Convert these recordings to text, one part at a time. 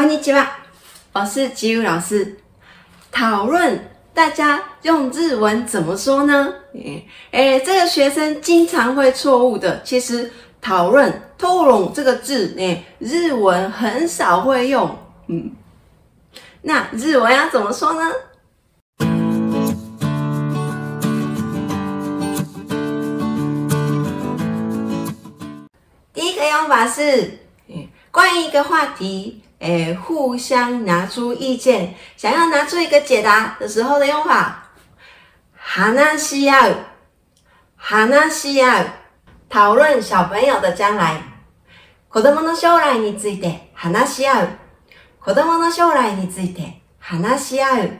欢迎你，吉巴，我是吉语老师。讨论，大家用日文怎么说呢？诶，这个学生经常会错误的。其实，讨论、讨论这个字，诶，日文很少会用。嗯，那日文要怎么说呢？第一个用法是，关于一个话题。诶，互相拿出意见，想要拿出一个解答的时候的用法，話し合う、話し合う。讨论小朋友的将来、子どもの将来について話し合う、子どもの将来について話し合う。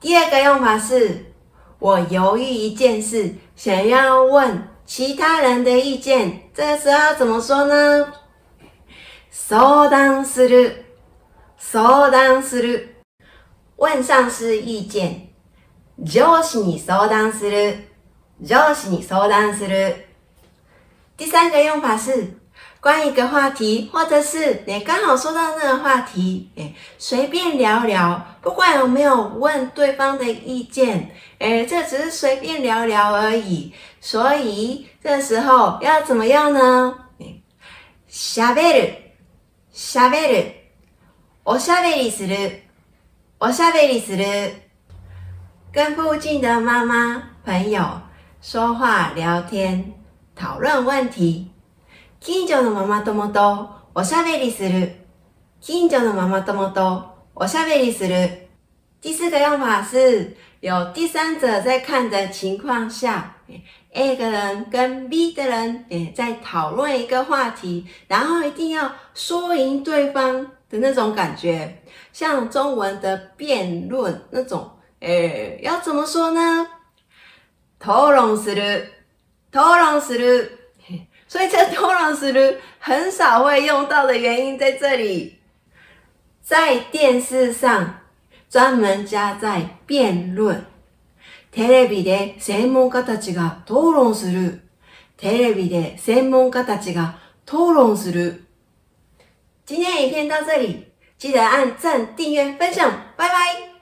第二个用法是，我犹豫一件事，想要问其他人的意见，这个时候怎么说呢？相談する、相談する，问上司意见，上司に相談する、上司に相談する。第三个用法是，关于一个话题，或者是你刚好说到那个话题，哎，随便聊聊，不管有没有问对方的意见，哎，这只是随便聊聊而已。所以这时候要怎么样呢？しゃべる。しゃべる、おしゃべりする、おしゃべりする。跟附近的妈妈、朋友说话、聊天、讨論問題。近所のママ友とおしゃべりする。近所のママ友とおしゃべりする。第四个用法是有第三者在看的情况下，A 个人跟 B 的人诶在讨论一个话题，然后一定要说赢对方的那种感觉，像中文的辩论那种。诶，要怎么说呢？討論する、討論する。所以这討論する很少会用到的原因在这里，在电视上。专门家在辩論。テレビで専門家たちが討論する。テレビで専門家たちが討論する。今天影片到这里，记得按赞、订阅、分享，拜拜。